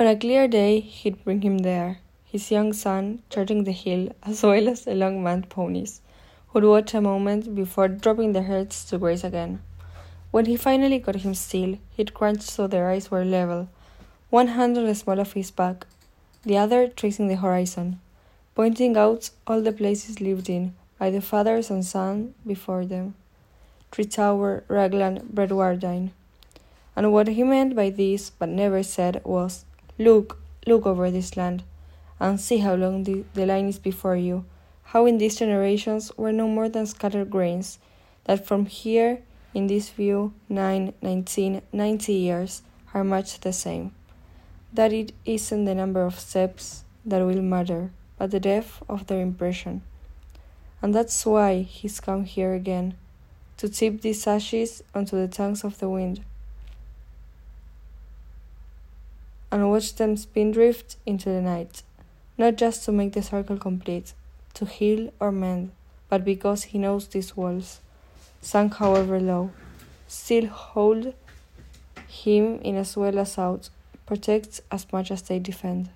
On a clear day, he'd bring him there, his young son charging the hill, as well as the long maned ponies, who'd watch a moment before dropping their heads to graze again. When he finally got him still, he'd crunch so their eyes were level, one hand on the small of his back, the other tracing the horizon, pointing out all the places lived in by the fathers and son before them. Tretower, Raglan, Bredwardine. And what he meant by this, but never said, was, Look, look over this land, and see how long the, the line is before you, how in these generations were no more than scattered grains, that from here, in this view, nine, nineteen, ninety years are much the same. That it isn't the number of steps that will matter, but the depth of their impression. And that's why he's come here again to tip these ashes onto the tongues of the wind watch them spindrift into the night, not just to make the circle complete, to heal or mend, but because he knows these walls, sunk however low, still hold him in as well as out, protect as much as they defend.